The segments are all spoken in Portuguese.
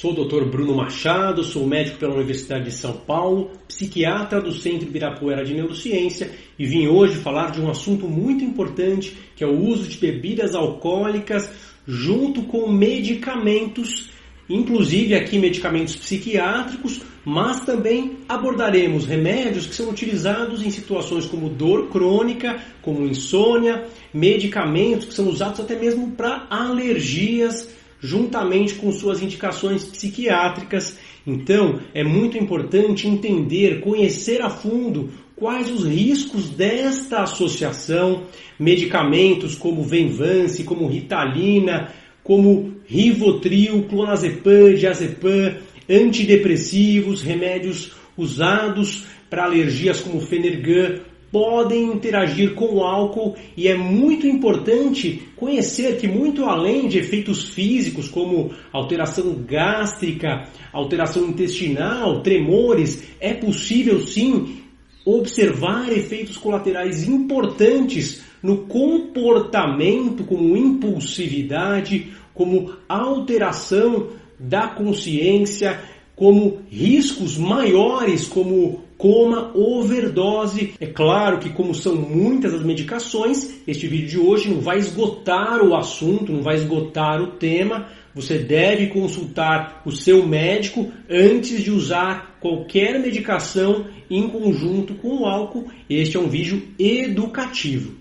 Sou o Dr. Bruno Machado, sou médico pela Universidade de São Paulo, psiquiatra do Centro Ibirapuera de Neurociência e vim hoje falar de um assunto muito importante que é o uso de bebidas alcoólicas junto com medicamentos, inclusive aqui medicamentos psiquiátricos, mas também abordaremos remédios que são utilizados em situações como dor crônica, como insônia, medicamentos que são usados até mesmo para alergias juntamente com suas indicações psiquiátricas. Então, é muito importante entender, conhecer a fundo quais os riscos desta associação, medicamentos como Venvance, como Ritalina, como Rivotril, Clonazepam, Diazepam, antidepressivos, remédios usados para alergias como Fenergan, podem interagir com o álcool e é muito importante conhecer que muito além de efeitos físicos como alteração gástrica, alteração intestinal, tremores, é possível sim observar efeitos colaterais importantes no comportamento, como impulsividade, como alteração da consciência, como riscos maiores, como coma, overdose. É claro que, como são muitas as medicações, este vídeo de hoje não vai esgotar o assunto, não vai esgotar o tema. Você deve consultar o seu médico antes de usar qualquer medicação em conjunto com o álcool. Este é um vídeo educativo.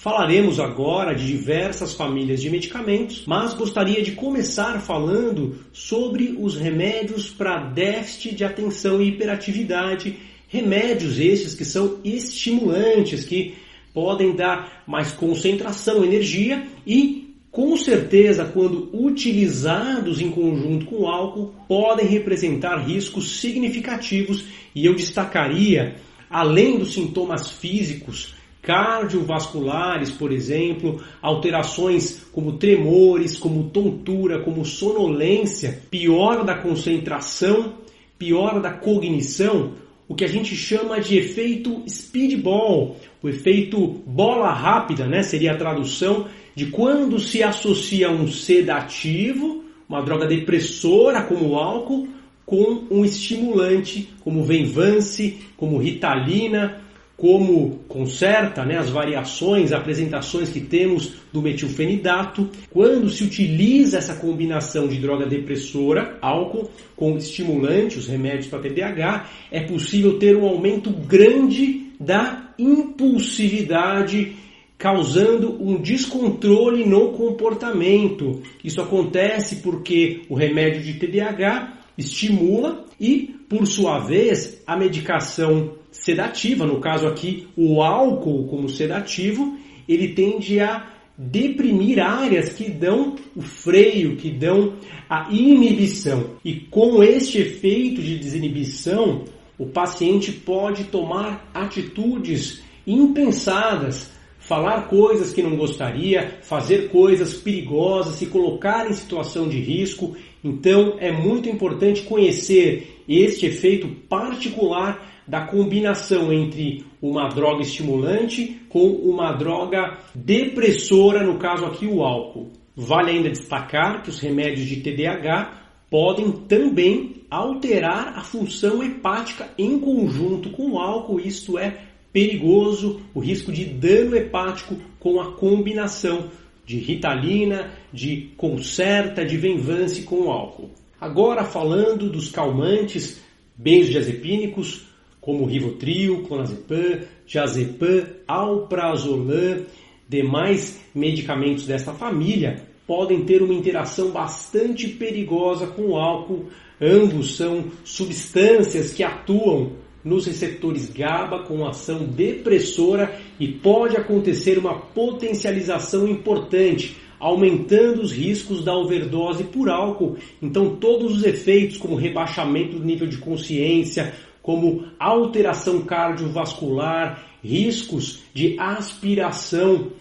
Falaremos agora de diversas famílias de medicamentos, mas gostaria de começar falando sobre os remédios para déficit de atenção e hiperatividade. Remédios esses que são estimulantes, que podem dar mais concentração, energia e, com certeza, quando utilizados em conjunto com álcool, podem representar riscos significativos e eu destacaria, além dos sintomas físicos, cardiovasculares, por exemplo, alterações como tremores, como tontura, como sonolência, piora da concentração, piora da cognição, o que a gente chama de efeito speedball, o efeito bola rápida, né? Seria a tradução de quando se associa um sedativo, uma droga depressora como o álcool, com um estimulante como Venvance, como Ritalina, como conserta né, as variações, apresentações que temos do metilfenidato, quando se utiliza essa combinação de droga depressora, álcool, com estimulante, os remédios para TDAH, é possível ter um aumento grande da impulsividade, causando um descontrole no comportamento. Isso acontece porque o remédio de TDAH estimula e, por sua vez, a medicação sedativa, no caso aqui o álcool como sedativo, ele tende a deprimir áreas que dão o freio, que dão a inibição. E com este efeito de desinibição, o paciente pode tomar atitudes impensadas, falar coisas que não gostaria, fazer coisas perigosas, se colocar em situação de risco. Então é muito importante conhecer este efeito particular da combinação entre uma droga estimulante com uma droga depressora, no caso aqui o álcool. Vale ainda destacar que os remédios de TDAH podem também alterar a função hepática em conjunto com o álcool, isto é perigoso, o risco de dano hepático com a combinação de ritalina, de concerta, de venvance com o álcool. Agora falando dos calmantes benzodiazepínicos, como Rivotril, Clonazepam, Diazepam, Alprazolam, demais medicamentos desta família podem ter uma interação bastante perigosa com o álcool. Ambos são substâncias que atuam nos receptores GABA com ação depressora e pode acontecer uma potencialização importante, aumentando os riscos da overdose por álcool. Então, todos os efeitos, como rebaixamento do nível de consciência, como alteração cardiovascular, riscos de aspiração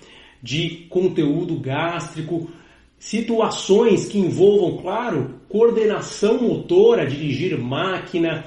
de conteúdo gástrico, situações que envolvam, claro, coordenação motora, dirigir máquina,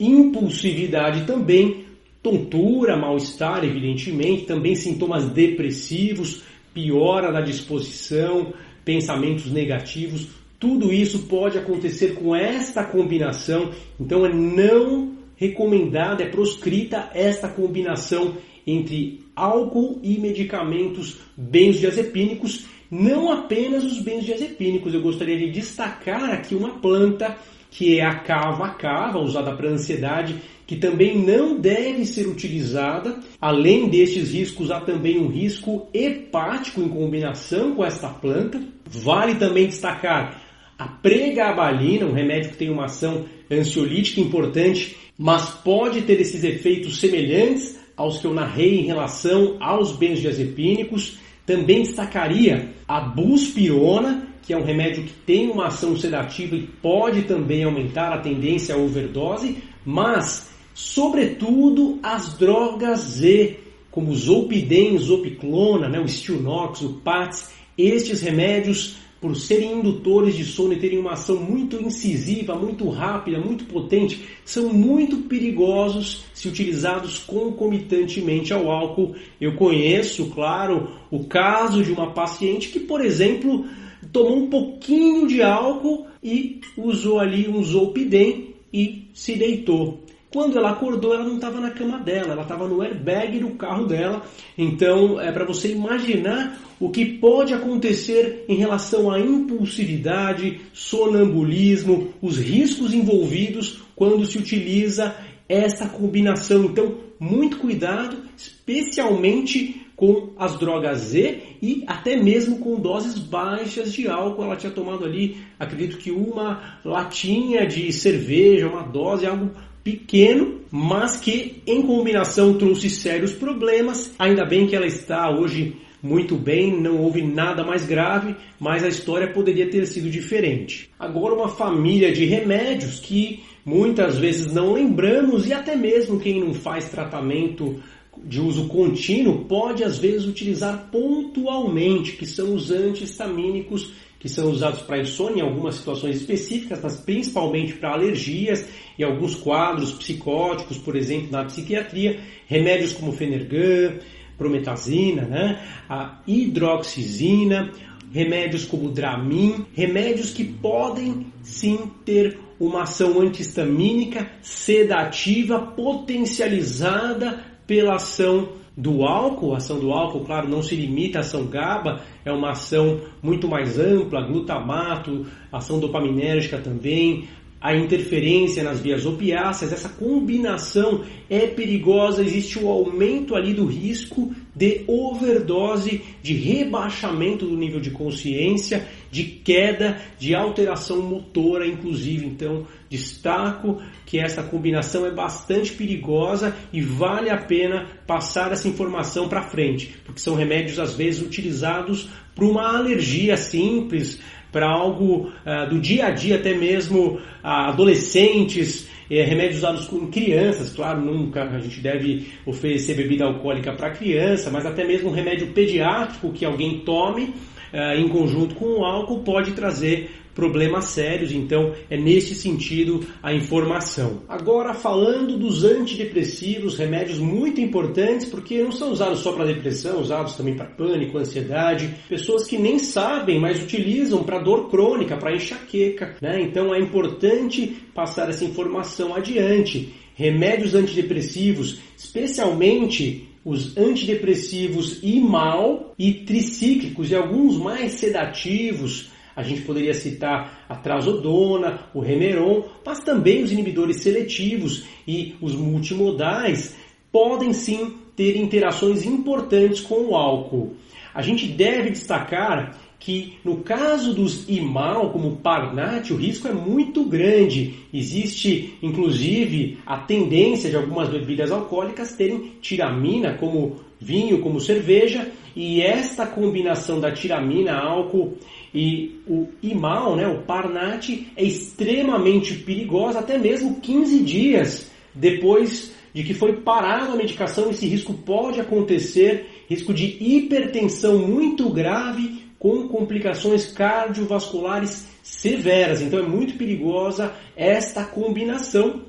impulsividade também, tontura, mal-estar, evidentemente, também sintomas depressivos, piora da disposição, pensamentos negativos, Tudo isso pode acontecer com esta combinação, então é não recomendada, é proscrita esta combinação entre álcool e medicamentos benzodiazepínicos, não apenas os benzodiazepínicos. Eu gostaria de destacar aqui uma planta que é a cava cava, usada para ansiedade, que também não deve ser utilizada. Além destes riscos, há também um risco hepático em combinação com esta planta. Vale também destacar a pregabalina, um remédio que tem uma ação ansiolítica importante, mas pode ter esses efeitos semelhantes aos que eu narrei em relação aos benzodiazepínicos. Também destacaria a buspirona, que é um remédio que tem uma ação sedativa e pode também aumentar a tendência à overdose, mas, sobretudo, as drogas Z, como o zolpidem, zopiclona, né, o stilnox, o PATS, estes remédios por serem indutores de sono e terem uma ação muito incisiva, muito rápida, muito potente, são muito perigosos se utilizados concomitantemente ao álcool. Eu conheço, claro, o caso de uma paciente que, por exemplo, tomou um pouquinho de álcool e usou ali um Zolpidem e se deitou. Quando ela acordou, ela não estava na cama dela, ela estava no airbag do carro dela. Então, é para você imaginar o que pode acontecer em relação à impulsividade, sonambulismo, os riscos envolvidos quando se utiliza esta combinação. Então, muito cuidado, especialmente com as drogas Z e até mesmo com doses baixas de álcool. Ela tinha tomado ali, acredito que uma latinha de cerveja, uma dose, algo pequeno, mas que em combinação trouxe sérios problemas. Ainda bem que ela está hoje muito bem, não houve nada mais grave, mas a história poderia ter sido diferente. Agora, uma família de remédios que muitas vezes não lembramos e até mesmo quem não faz tratamento de uso contínuo pode às vezes utilizar pontualmente, que são os antihistamínicos que são usados para insônia em algumas situações específicas, mas principalmente para alergias e alguns quadros psicóticos, por exemplo, na psiquiatria, remédios como Fenergan, prometazina, né? a hidroxizina, remédios como Dramin, remédios que podem sim ter uma ação antihistamínica sedativa potencializada pela ação do álcool. A ação do álcool, claro, não se limita à ação GABA, é uma ação muito mais ampla, glutamato, ação dopaminérgica também, a interferência nas vias opiáceas, essa combinação é perigosa, existe o um aumento ali do risco de overdose, de rebaixamento do nível de consciência, de queda, de alteração motora, inclusive. Então, destaco que essa combinação é bastante perigosa e vale a pena passar essa informação para frente, porque são remédios às vezes utilizados para uma alergia simples, para algo uh, do dia a dia, até mesmo uh, adolescentes, eh, remédios usados com crianças, claro, nunca a gente deve oferecer bebida alcoólica para criança, mas até mesmo um remédio pediátrico que alguém tome uh, em conjunto com o álcool pode trazer problemas sérios, então é nesse sentido a informação. Agora falando dos antidepressivos, remédios muito importantes porque não são usados só para depressão, usados também para pânico, ansiedade, pessoas que nem sabem, mas utilizam para dor crônica, para enxaqueca, né? Então é importante passar essa informação adiante. Remédios antidepressivos, especialmente os antidepressivos imal e tricíclicos e alguns mais sedativos, a gente poderia citar a trazodona, o remeron, mas também os inibidores seletivos e os multimodais podem sim ter interações importantes com o álcool. A gente deve destacar que no caso dos IMAL, como Parnat, o risco é muito grande. Existe, inclusive, a tendência de algumas bebidas alcoólicas terem tiramina, como vinho, como cerveja, e esta combinação da tiramina, álcool e o IMAL, né, o Parnat, é extremamente perigosa, até mesmo 15 dias depois de que foi parada a medicação, esse risco pode acontecer, risco de hipertensão muito grave com complicações cardiovasculares severas. Então é muito perigosa esta combinação.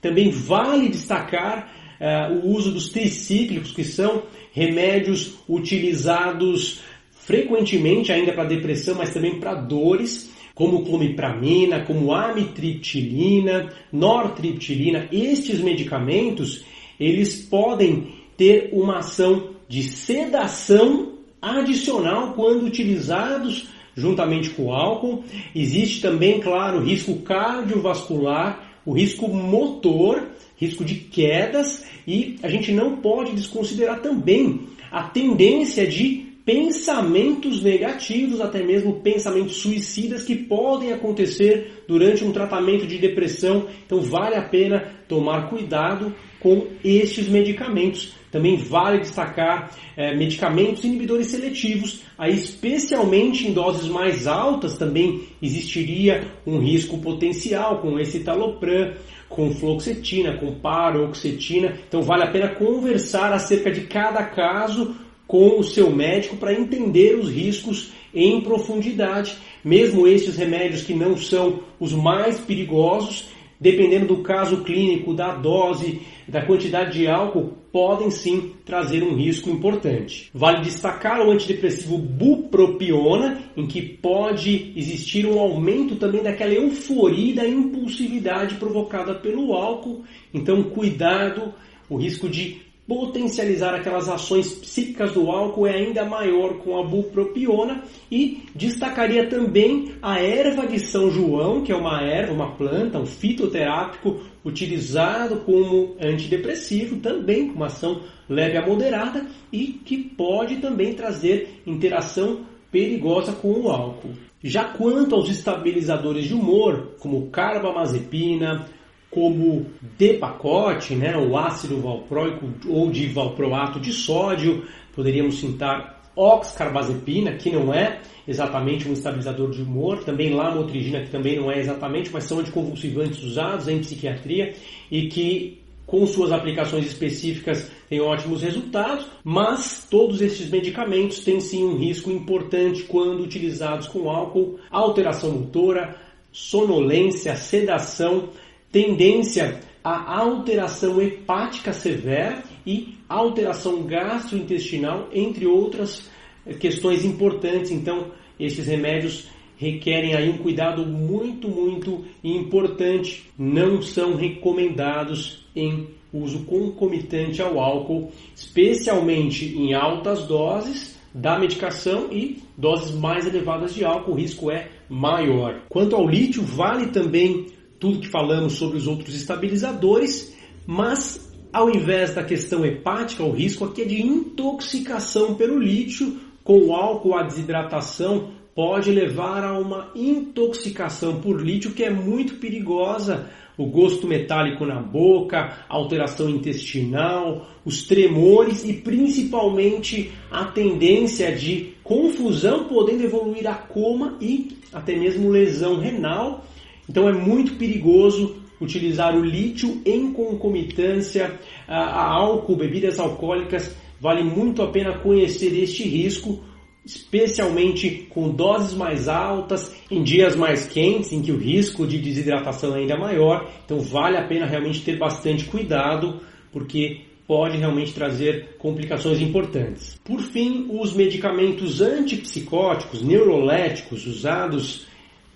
Também vale destacar uh, o uso dos tricíclicos, que são remédios utilizados frequentemente ainda para depressão, mas também para dores. como clomipramina, como amitriptilina, nortriptilina, estes medicamentos, eles podem ter uma ação de sedação adicional quando utilizados juntamente com o álcool. Existe também, claro, risco cardiovascular, o risco motor, risco de quedas e a gente não pode desconsiderar também a tendência de pensamentos negativos, até mesmo pensamentos suicidas que podem acontecer durante um tratamento de depressão. Então vale a pena tomar cuidado com estes medicamentos. Também vale destacar é, medicamentos inibidores seletivos, aí especialmente em doses mais altas também existiria um risco potencial com esse talopram, com fluoxetina, com paroxetina. Então vale a pena conversar acerca de cada caso com o seu médico para entender os riscos em profundidade. Mesmo esses remédios que não são os mais perigosos, dependendo do caso clínico, da dose, da quantidade de álcool, podem sim trazer um risco importante. Vale destacar o antidepressivo bupropiona, em que pode existir um aumento também daquela euforia e da impulsividade provocada pelo álcool. Então, cuidado, o risco de potencializar aquelas ações psíquicas do álcool é ainda maior com a bupropiona e destacaria também a erva de São João, que é uma erva, uma planta, um fitoterápico utilizado como antidepressivo, também com uma ação leve a moderada e que pode também trazer interação perigosa com o álcool. Já quanto aos estabilizadores de humor, como carbamazepina, como de pacote, né, o ácido valproico ou de valproato de sódio, poderíamos citar oxcarbazepina, que não é exatamente um estabilizador de humor, também lamotrigina, que também não é exatamente, mas são anticonvulsivantes usados em psiquiatria e que com suas aplicações específicas têm ótimos resultados, mas todos esses medicamentos têm sim um risco importante quando utilizados com álcool, alteração motora, sonolência, sedação, tendência à alteração hepática severa e alteração gastrointestinal, entre outras eh, questões importantes. Então, esses remédios requerem aí um cuidado muito, muito importante. Não são recomendados em uso concomitante ao álcool, especialmente em altas doses da medicação e doses mais elevadas de álcool, o risco é maior. Quanto ao lítio, vale também tudo que falamos sobre os outros estabilizadores, mas ao invés da questão hepática, o risco aqui é de intoxicação pelo lítio com o álcool, a desidratação pode levar a uma intoxicação por lítio que é muito perigosa. O gosto metálico na boca, alteração intestinal, os tremores e principalmente a tendência de confusão podendo evoluir a coma e até mesmo lesão renal então é muito perigoso utilizar o lítio em concomitância a, álcool, bebidas alcoólicas. Vale muito a pena conhecer este risco, especialmente com doses mais altas, em dias mais quentes, em que o risco de desidratação é ainda maior. Então vale a pena realmente ter bastante cuidado, porque pode realmente trazer complicações importantes. Por fim, os medicamentos antipsicóticos, neuroléticos usados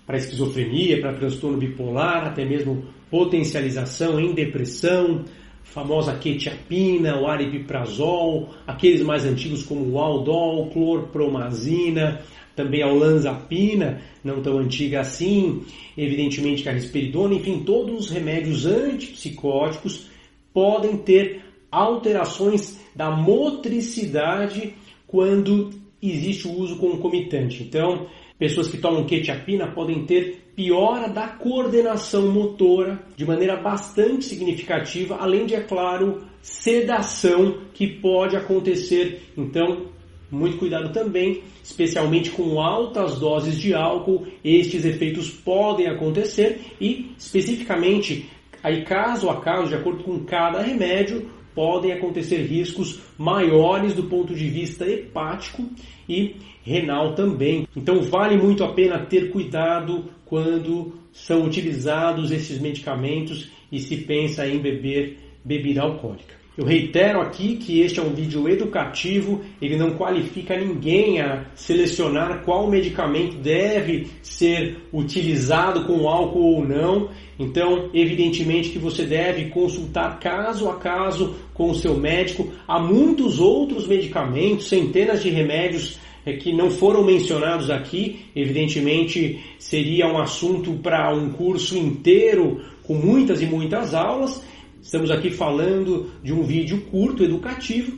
para esquizofrenia, para transtorno bipolar, até mesmo potencialização em depressão, famosa quetiapina, o aripiprazol, aqueles mais antigos como o aldol, clorpromazina, também a olanzapina, não tão antiga assim, evidentemente que a risperidona, enfim, todos os remédios antipsicóticos podem ter alterações da motricidade quando existe o uso concomitante. Então, Pessoas que tomam quetiapina podem ter piora da coordenação motora de maneira bastante significativa, além de, é claro, sedação que pode acontecer. Então, muito cuidado também, especialmente com altas doses de álcool, estes efeitos podem acontecer e, especificamente, aí caso a caso, de acordo com cada remédio, podem acontecer riscos maiores do ponto de vista hepático e renal também. Então vale muito a pena ter cuidado quando são utilizados esses medicamentos e se pensa em beber bebida alcoólica. Eu reitero aqui que este é um vídeo educativo, ele não qualifica ninguém a selecionar qual medicamento deve ser utilizado com álcool ou não. Então, evidentemente que você deve consultar caso a caso com o seu médico. Há muitos outros medicamentos, centenas de remédios é, que não foram mencionados aqui. Evidentemente, seria um assunto para um curso inteiro com muitas e muitas aulas. Estamos aqui falando de um vídeo curto, educativo,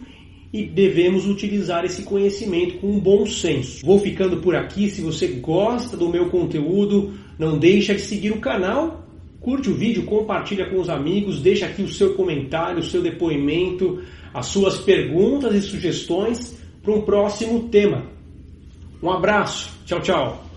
e devemos utilizar esse conhecimento com um bom senso. Vou ficando por aqui. Se você gosta do meu conteúdo, não deixa de seguir o canal Curte o vídeo, compartilha com os amigos, deixa aqui o seu comentário, o seu depoimento, as suas perguntas e sugestões para um próximo tema. Um abraço, tchau, tchau.